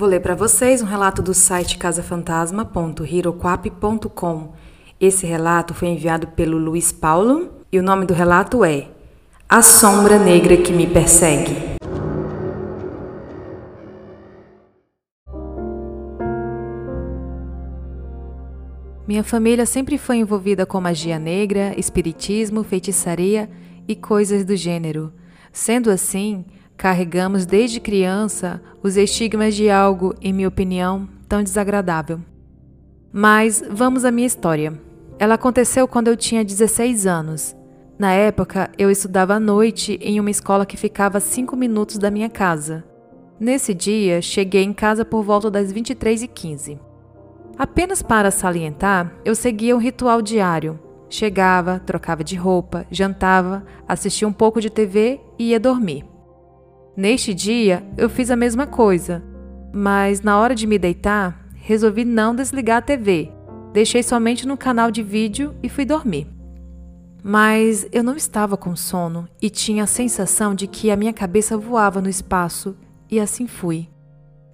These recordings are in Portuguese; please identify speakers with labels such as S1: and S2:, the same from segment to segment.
S1: Vou ler para vocês um relato do site casafantasma.hiroquap.com. Esse relato foi enviado pelo Luiz Paulo e o nome do relato é A Sombra Negra que Me Persegue. Minha família sempre foi envolvida com magia negra, espiritismo, feitiçaria e coisas do gênero. Sendo assim, carregamos desde criança os estigmas de algo, em minha opinião, tão desagradável. Mas vamos à minha história. Ela aconteceu quando eu tinha 16 anos. Na época, eu estudava à noite em uma escola que ficava a 5 minutos da minha casa. Nesse dia, cheguei em casa por volta das 23h15. Apenas para salientar, eu seguia um ritual diário. Chegava, trocava de roupa, jantava, assistia um pouco de TV e ia dormir. Neste dia, eu fiz a mesma coisa, mas na hora de me deitar, resolvi não desligar a TV. Deixei somente no canal de vídeo e fui dormir. Mas eu não estava com sono e tinha a sensação de que a minha cabeça voava no espaço, e assim fui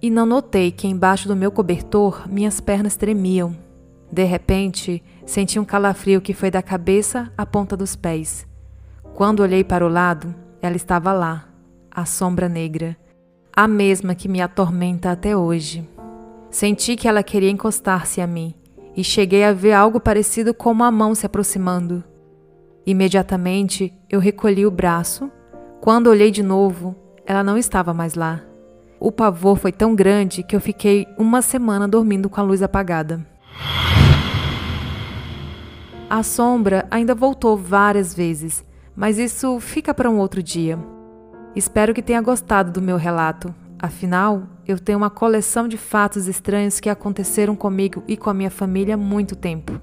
S1: e não notei que embaixo do meu cobertor minhas pernas tremiam. De repente, senti um calafrio que foi da cabeça à ponta dos pés. Quando olhei para o lado, ela estava lá, a sombra negra, a mesma que me atormenta até hoje. Senti que ela queria encostar-se a mim e cheguei a ver algo parecido com uma mão se aproximando. Imediatamente eu recolhi o braço. Quando olhei de novo, ela não estava mais lá. O pavor foi tão grande que eu fiquei uma semana dormindo com a luz apagada. A sombra ainda voltou várias vezes, mas isso fica para um outro dia. Espero que tenha gostado do meu relato. Afinal, eu tenho uma coleção de fatos estranhos que aconteceram comigo e com a minha família há muito tempo.